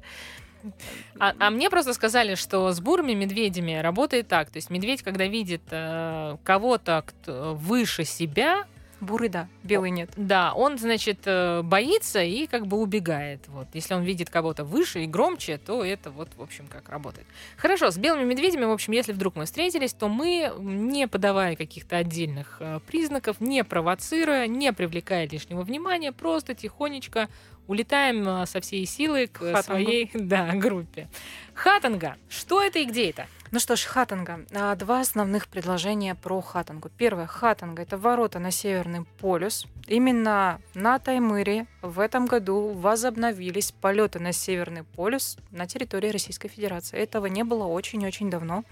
А, а мне просто сказали, что с бурыми медведями работает так. То есть медведь, когда видит э, кого-то выше себя, Бурый, да, белый нет. да, он, значит, э, боится и как бы убегает. Вот. Если он видит кого-то выше и громче, то это вот, в общем, как работает. Хорошо, с белыми медведями, в общем, если вдруг мы встретились, то мы, не подавая каких-то отдельных э, признаков, не провоцируя, не привлекая лишнего внимания, просто тихонечко улетаем э, со всей силы к Хатангу. своей да, группе. Хатанга. Что это и где это? Ну что ж, хатанга. А, Два основных предложения про хатангу. Первое, хатанга — это ворота на Северный полюс. Именно на Таймыре в этом году возобновились полеты на Северный полюс на территории Российской Федерации. Этого не было очень-очень давно.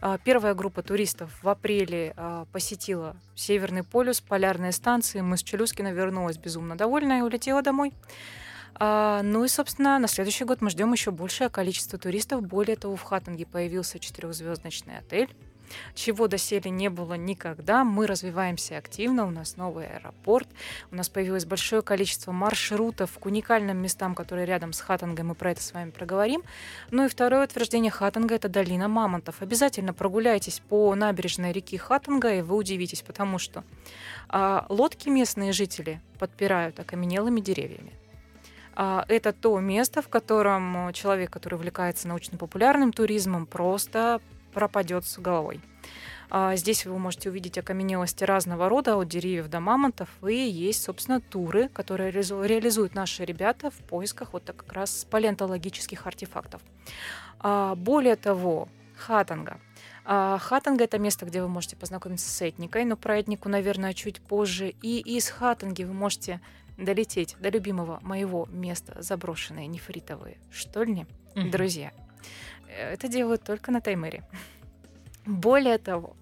А, Первая группа туристов в апреле а, посетила Северный полюс, полярные станции. Мы с Челюскина вернулась безумно довольная и улетела домой. А, ну и, собственно, на следующий год мы ждем еще большее количество туристов. Более того, в Хаттинге появился четырехзвездочный отель, чего доселе не было никогда. Мы развиваемся активно, у нас новый аэропорт, у нас появилось большое количество маршрутов к уникальным местам, которые рядом с Хаттингом, мы про это с вами проговорим. Ну и второе утверждение Хаттинга – это долина мамонтов. Обязательно прогуляйтесь по набережной реки Хаттинга, и вы удивитесь, потому что а, лодки местные жители подпирают окаменелыми деревьями. А, Это то место, в котором э, человек, который увлекается научно-популярным туризмом, просто пропадет с головой. А, Здесь вы можете увидеть окаменелости разного рода, от деревьев до мамонтов, и есть, собственно, туры, которые реализу- реализуют наши ребята в поисках вот так как раз палеонтологических артефактов. А, Более того, хатанга. А, Хатанга – это место, где вы можете познакомиться с этникой, но про этнику, наверное, чуть позже. И из Хатанги вы можете долететь до любимого моего места заброшенные нефритовые штольни. Мгм. Друзья, это делают только на Таймыре. Более того,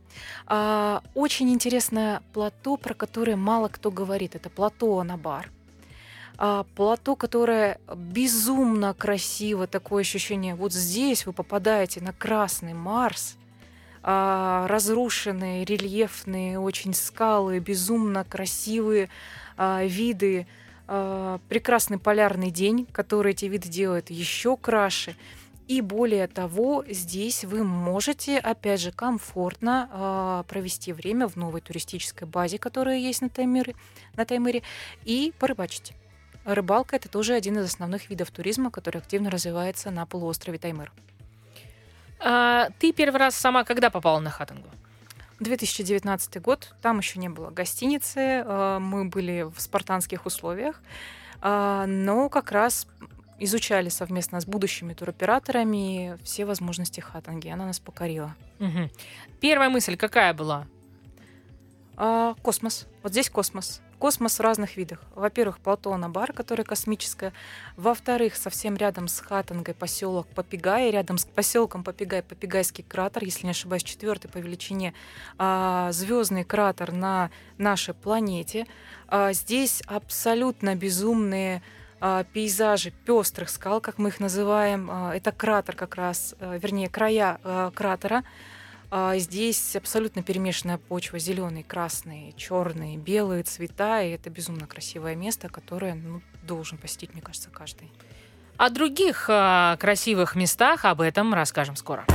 а, очень интересное плато, про которое мало кто говорит. Это плато Анабар. А, Плато, которое безумно красиво, такое ощущение. Вот здесь вы попадаете на Красный Марс, а, разрушенные, рельефные очень скалы, безумно красивые виды, прекрасный полярный день, который эти виды делает еще краше. И более того, здесь вы можете, опять же, комфортно а, провести время в новой туристической базе, которая есть на Таймыре, на Таймыре и порыбачить. Рыбалка – это тоже один из основных видов туризма, который активно развивается на полуострове Таймыр. А, ты первый раз сама когда попала на Хатангу? 2019 год, там еще не было гостиницы, э, мы были в спартанских условиях, а, но как раз изучали совместно с будущими туроператорами все возможности Хатанги. Она нас покорила. Мгм. Первая мысль какая была? А, космос. Вот здесь космос. Космос в разных видах. Во-первых, плато Анабар, которое космическое. Во-вторых, совсем рядом с Хатангой поселок Попигай. Рядом с поселком Попигай Попигайский кратер, если не ошибаюсь, четвертый по величине звездный кратер на нашей планете. А, здесь абсолютно безумные а, пейзажи пестрых скал, как мы их называем. А, это кратер как раз, а, вернее, края а, кратера. А, Здесь абсолютно перемешанная почва, зеленый, красный, черный, белые цвета, и это безумно красивое место, которое ну, должен посетить, мне кажется, каждый. О других а, красивых местах об этом расскажем скоро.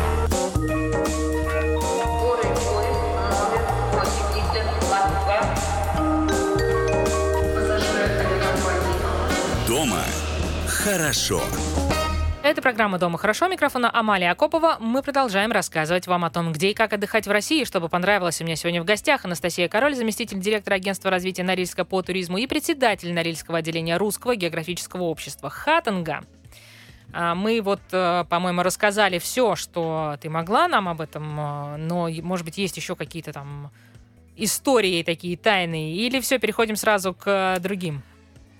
Хорошо. Это программа «Дома хорошо». Микрофона Амалия Акопова. Мы продолжаем рассказывать вам о том, где и как отдыхать в России. Чтобы понравилось, у меня сегодня в гостях Анастасия Король, заместитель директора агентства развития Норильска по туризму и председатель Норильского отделения Русского географического общества Хатанга. А, Мы вот, э, по-моему, рассказали все, что ты могла нам об этом, э, но, может быть, есть еще какие-то там истории такие тайные, или все, переходим сразу к э, другим?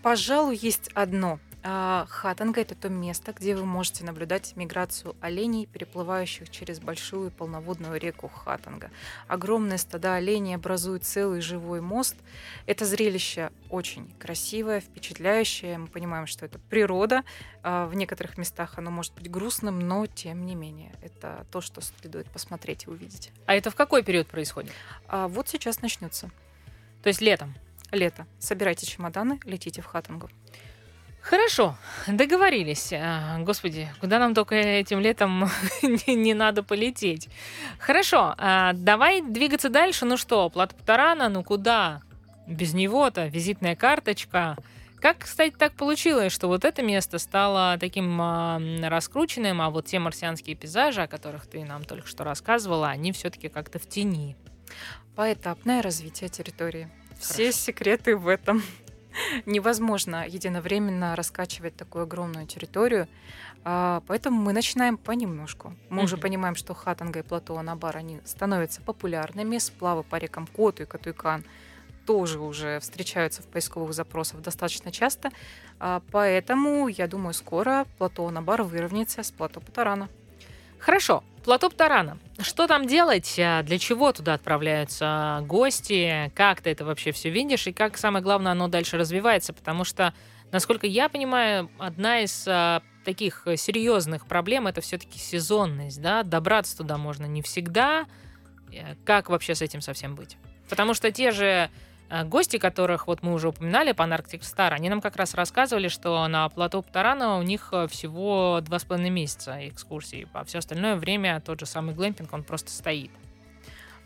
Пожалуй, есть одно. А, Хатанга – это то место, где вы можете наблюдать миграцию оленей, переплывающих через большую полноводную реку Хатанга. Огромные стада оленей образуют целый живой мост. Это зрелище очень красивое, впечатляющее. Мы понимаем, что это природа. А, В некоторых местах оно может быть грустным, но тем не менее это то, что следует посмотреть и увидеть. А это в какой период происходит? А вот сейчас начнется То есть летом? лето. Собирайте чемоданы, летите в Хатангу. Хорошо, договорились. А, Господи, куда нам только этим летом не, не надо полететь. Хорошо, а, давай двигаться дальше. Ну что, Плата Путарана, ну куда? Без него-то визитная карточка. Как, кстати, так получилось, что вот это место стало таким а, раскрученным, а вот те марсианские пейзажи, о которых ты нам только что рассказывала, они все-таки как-то в тени. Поэтапное развитие территории. Все секреты в этом. Невозможно единовременно раскачивать такую огромную территорию, а, поэтому мы начинаем понемножку. Мы уже Мгм. понимаем, что Хатанга и плато Анабар, они становятся популярными, сплавы по рекам Коту и Катуйкан тоже уже встречаются в поисковых запросах достаточно часто, а, поэтому, я думаю, скоро плато Анабар выровняется с плато Патарана. Хорошо, плато Птарана. Что там делать? А, Для чего туда отправляются гости? Как ты это вообще все видишь? И как, самое главное, оно дальше развивается? Потому что, насколько я понимаю, одна из а, таких серьезных проблем это все-таки сезонность. Да? Добраться туда можно не всегда. Э, Как вообще с этим совсем быть? Потому что те же гости, которых вот мы уже упоминали, по Arctic Star, они нам как раз рассказывали, что на плато Птарана у них э, всего два с половиной месяца экскурсии, а все остальное время тот же самый глэмпинг, он просто стоит.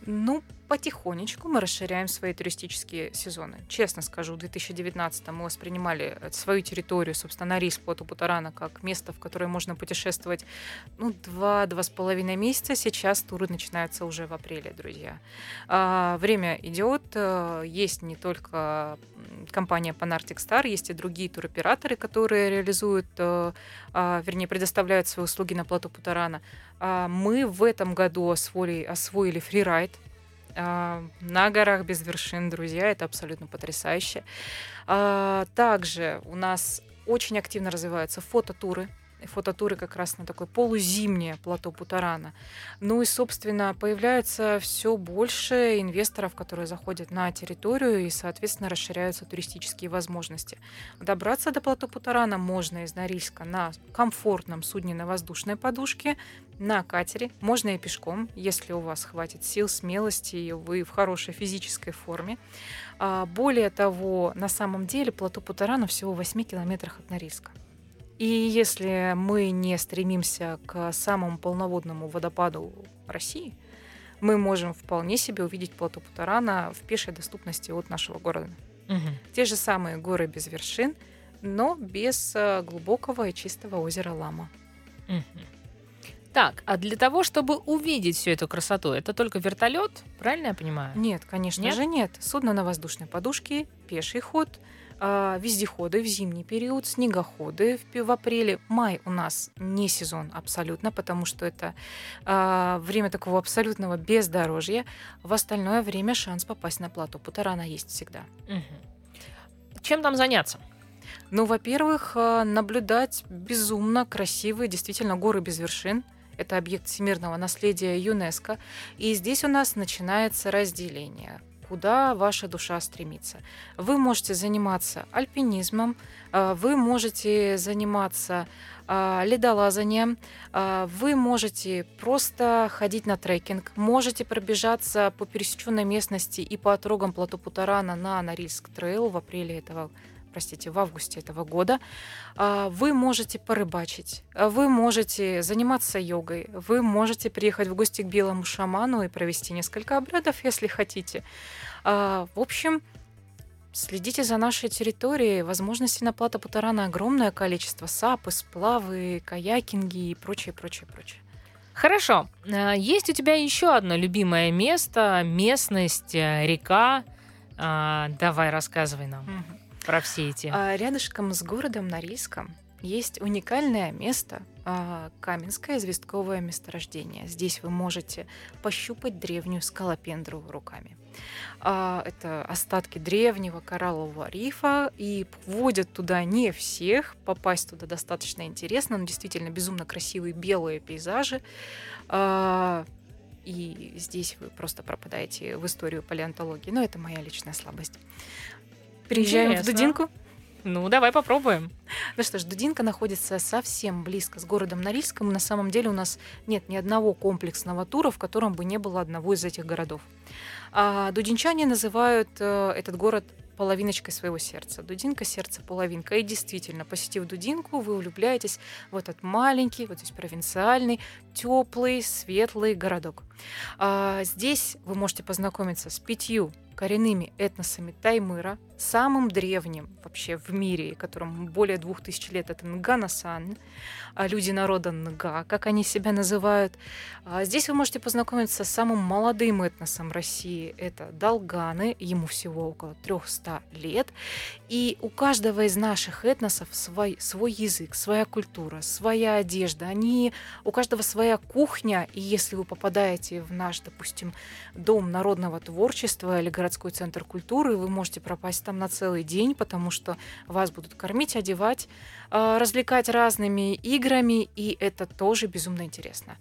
Ну, потихонечку мы расширяем свои туристические сезоны. Честно скажу, в 2019 мы воспринимали э, свою территорию, собственно, Норильск, Плоту Путарана, как место, в которое можно путешествовать ну, два-два с половиной месяца. Сейчас туры начинаются уже в апреле, друзья. А, время идет. э, Есть не только компания Panarctic Star, есть и другие туроператоры, которые реализуют, э, а, вернее, предоставляют свои услуги на Плоту Путарана. А, Мы в этом году освоили, освоили фрирайд на горах без вершин, друзья, это абсолютно потрясающе. А, Также у нас очень активно развиваются фототуры. Фототуры как раз на такое полузимнее плато Путарана. Ну и, собственно, появляется все больше инвесторов, которые заходят на территорию и, соответственно, расширяются туристические возможности. Добраться до плато Путарана можно из Норильска на комфортном судне на воздушной подушке, на катере, можно и пешком, если у вас хватит сил, смелости, и вы в хорошей физической форме. А, Более того, на самом деле плато Путарана всего в 8 километрах от Норильска. И если мы не стремимся к самому полноводному водопаду России, мы можем вполне себе увидеть плато Путарана в пешей доступности от нашего города. Мгм. Те же самые горы без вершин, но без э, глубокого и чистого озера Лама. Мгм. Так, а для того, чтобы увидеть всю эту красоту, это только вертолет, правильно я понимаю? Нет, конечно Нет? же нет. Судно на воздушной подушке, пеший ход, вездеходы в зимний период, снегоходы в, в апреле. Май у нас не сезон абсолютно, потому что это а, время такого абсолютного бездорожья. В остальное время шанс попасть на плато Путарана есть всегда. Мгм. Чем там заняться? Ну, во-первых, а, наблюдать безумно красивые, действительно, горы без вершин. Это объект всемирного наследия ЮНЕСКо. И здесь у нас начинается разделение куда ваша душа стремится. Вы можете заниматься альпинизмом, а, вы можете заниматься а, ледолазанием, а, вы можете просто ходить на трекинг, можете пробежаться по пересеченной местности и по отрогам плато Путарана на Норильск трейл в апреле этого простите, в августе этого года, а, вы можете порыбачить, а, вы можете заниматься йогой, вы можете приехать в гости к белому шаману и провести несколько обрядов, если хотите. А, В общем, следите за нашей территорией. Возможностей на плато Путарана огромное количество. Сапы, сплавы, каякинги и прочее, прочее, прочее. Хорошо. Есть у тебя еще одно любимое место, местность, э, река. Давай, рассказывай нам про все эти. А рядышком с городом Норильском есть уникальное место а, Каменское известковое месторождение. Здесь вы можете пощупать древнюю скалопендру руками. А, Это остатки древнего кораллового рифа, и вводят туда не всех. Попасть туда достаточно интересно, но действительно безумно красивые белые пейзажи. И здесь вы просто пропадаете в историю палеонтологии. Но это моя личная слабость. Приезжаем Интересно. в Дудинку. Ну, давай попробуем. Ну что ж, Дудинка находится совсем близко с городом Норильском. На самом деле у нас нет ни одного комплексного тура, в котором бы не было одного из этих городов. А дудинчане называют э, этот город половиночкой своего сердца. Дудинка, сердце, половинка. И действительно, посетив Дудинку, вы влюбляетесь в этот маленький, вот здесь провинциальный, теплый, светлый городок. А, здесь вы можете познакомиться с пятью коренными этносами Таймыра, самым древним вообще в мире, которому более двух тысяч лет, это Нганасан, а люди народа Нга, как они себя называют. А здесь вы можете познакомиться с самым молодым этносом России, это Долганы, ему всего около 300 лет. И у каждого из наших этносов свой, свой язык, своя культура, своя одежда. Они, у каждого своя кухня, и если вы попадаете в наш, допустим, Дом народного творчества или городской центр культуры, вы можете пропасть там на целый день, потому что вас будут кормить, одевать, э, развлекать разными играми, и это тоже безумно интересно.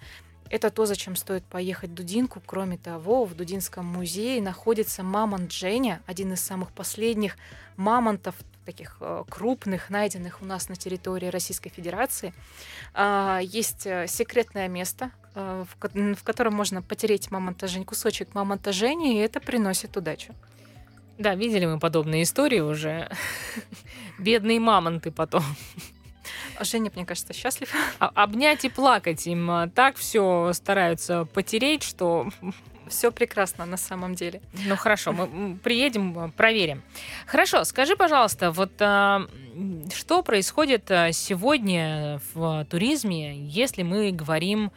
Это то, зачем стоит поехать в Дудинку. Кроме того, в Дудинском музее находится мамонт Женя, один из самых последних мамонтов таких э, крупных, найденных у нас на территории Российской Федерации. А, есть э, секретное место, э, в котором можно потереть мамонта Жень, кусочек мамонта Жени, и это приносит удачу. Да, видели мы подобные истории уже. Бедные мамонты потом. А Женя, мне кажется, счастлив. А, обнять и плакать им а, так все стараются потереть, что все прекрасно на самом деле. Ну хорошо, мы приедем, проверим. Хорошо, скажи, пожалуйста, вот что происходит сегодня в туризме, если мы говорим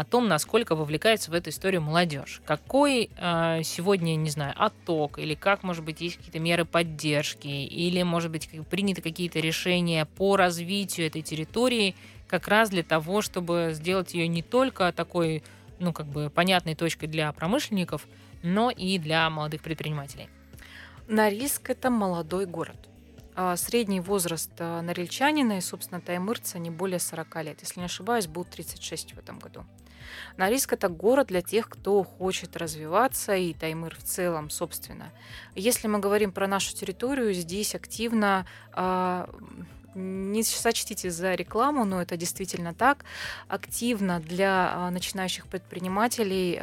о том, насколько вовлекается в эту историю молодежь. Какой э, сегодня, не знаю, отток, или как, может быть, есть какие-то меры поддержки, или, может быть, приняты какие-то решения по развитию этой территории как раз для того, чтобы сделать ее не только такой, ну, как бы понятной точкой для промышленников, но и для молодых предпринимателей. Норильск – это молодой город. А средний возраст а, норильчанина и, собственно, таймырца не более 40 лет. Если не ошибаюсь, будет 36 в этом году. Норильск – это город для тех, кто хочет развиваться, и Таймыр в целом, собственно. Если мы говорим про нашу территорию, здесь активно а, не сочтите за рекламу, но это действительно так. Активно для начинающих предпринимателей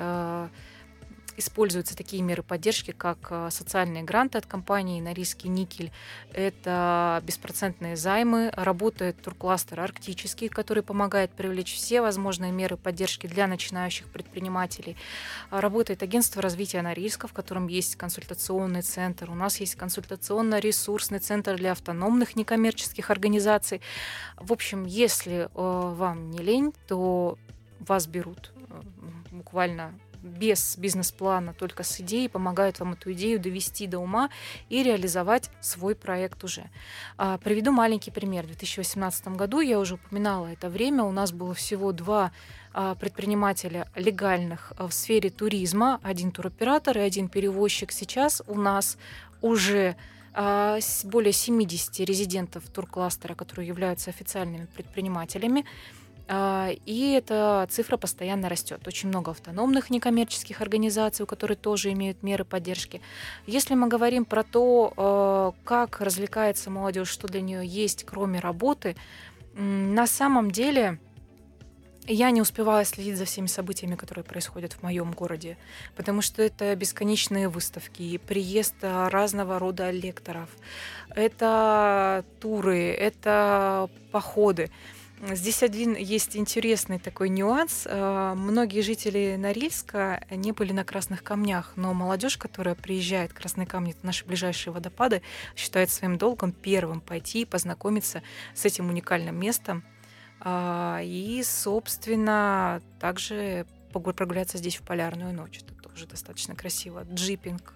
используются такие меры поддержки, как э, социальные гранты от компании Норильский никель. Это беспроцентные займы. Работает туркластер арктический, который помогает привлечь все возможные меры поддержки для начинающих предпринимателей. Работает агентство развития Норильска, в котором есть консультационный центр. У нас есть консультационно-ресурсный центр для автономных некоммерческих организаций. В общем, если э, вам не лень, то вас берут э, буквально без бизнес-плана, только с идеей, помогают вам эту идею довести до ума и реализовать свой проект уже. А, приведу маленький пример. В 2018 году, я уже упоминала это время, у нас было всего два а, предпринимателя легальных а, в сфере туризма, один туроператор и один перевозчик. Сейчас у нас уже более 70 резидентов туркластера, которые являются официальными предпринимателями. А, и эта цифра постоянно растет. Очень много автономных некоммерческих организаций, которые тоже имеют меры поддержки. Если мы говорим про то, а, как развлекается молодежь, что для нее есть, кроме работы, на самом деле я не успевала следить за всеми событиями, которые происходят в моем городе, потому что это бесконечные выставки, приезд разного рода лекторов, это туры, это походы. Здесь один есть интересный такой нюанс. Э, многие жители Норильска не были на Красных Камнях, но молодежь, которая приезжает, Красные Камни, это наши ближайшие водопады, считает своим долгом первым пойти и познакомиться с этим уникальным местом. А, и, собственно, также прогуляться здесь в полярную ночь. Это тоже достаточно красиво. Джипинг,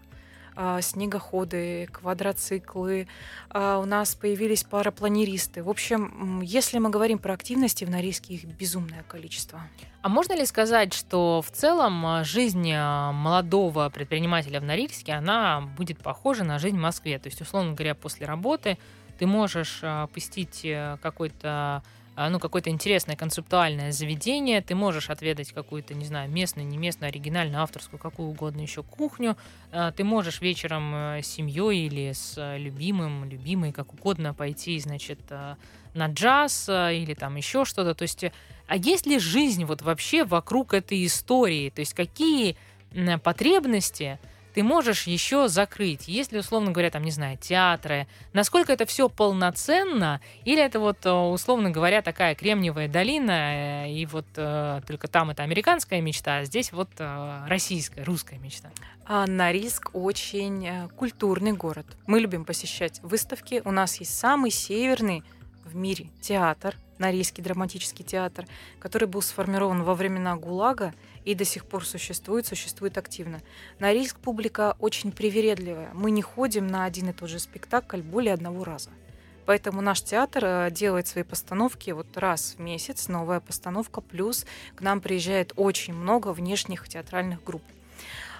снегоходы, квадроциклы, а, у нас появились парапланеристы. В общем, если мы говорим про активности, в Норильске их безумное количество. А можно ли сказать, что в целом а, жизнь молодого предпринимателя в Норильске, она будет похожа на жизнь в Москве? То есть, условно говоря, после работы ты можешь посетить э, какой-то а, ну, какое-то интересное концептуальное заведение, ты можешь отведать какую-то, не знаю, местную, не местную, оригинальную, авторскую, какую угодно еще кухню, а, ты можешь вечером э, с семьей или с э, любимым, любимой, как угодно пойти, значит, э, на джаз или там еще что-то, то есть, а есть ли жизнь вот вообще вокруг этой истории, то есть какие потребности ты можешь еще закрыть? Если, условно говоря, там, не знаю, театры, насколько это все полноценно, или это вот, э, условно говоря, такая кремниевая долина, э, и вот э, только там это американская мечта, а здесь вот э, российская, русская мечта? А Норильск очень э, культурный город. Мы любим посещать выставки. У нас есть самый северный в мире театр, Норильский драматический театр, который был сформирован во времена ГУЛАГа и до сих пор существует, существует активно. Норильск публика очень привередливая. Мы не ходим на один и тот же спектакль более одного раза. Поэтому наш театр э, делает свои постановки вот раз в месяц, новая постановка, плюс к нам приезжает очень много внешних театральных групп.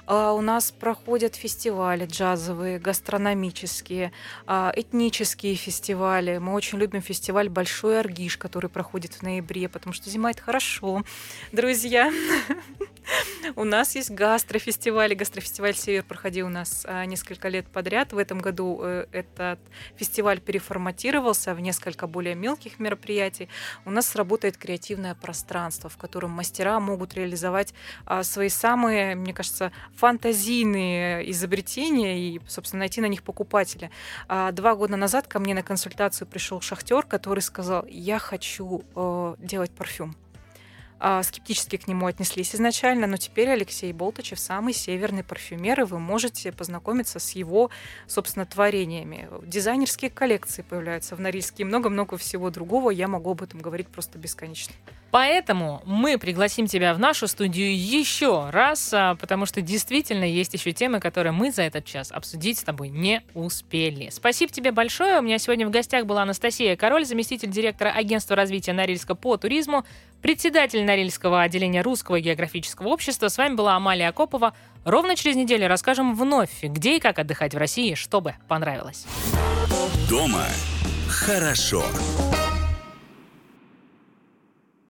А, У нас проходят фестивали джазовые, гастрономические, а, этнические фестивали. Мы очень любим фестиваль «Большой Аргиш», который проходит в ноябре, потому что зима — это хорошо, друзья. У нас есть гастрофестивали. Гастрофестиваль «Север» проходил у нас а, несколько лет подряд. В этом году э, этот фестиваль переформатировался в несколько более мелких мероприятий. У нас работает креативное пространство, в котором мастера могут реализовать свои самые, мне кажется, фантазийные изобретения и, собственно, найти на них покупателя. А, Два года назад ко мне на консультацию пришел шахтер, который сказал, я хочу э, делать парфюм. А, Скептически к нему отнеслись изначально, но теперь Алексей Болтачев самый северный парфюмер, и вы можете познакомиться с его, собственно, творениями. Дизайнерские коллекции появляются в Норильске и много-много всего другого. Я могу об этом говорить просто бесконечно. Поэтому мы пригласим тебя в нашу студию еще раз, а, потому что действительно есть еще темы, которые мы за этот час обсудить с тобой не успели. Спасибо тебе большое. У меня сегодня в гостях была Анастасия Король, заместитель директора агентства развития Норильска по туризму, председатель Норильского отделения Русского географического общества. С вами была Амалия Акопова. Ровно через неделю расскажем вновь, где и как отдыхать в России, чтобы понравилось. Дома хорошо.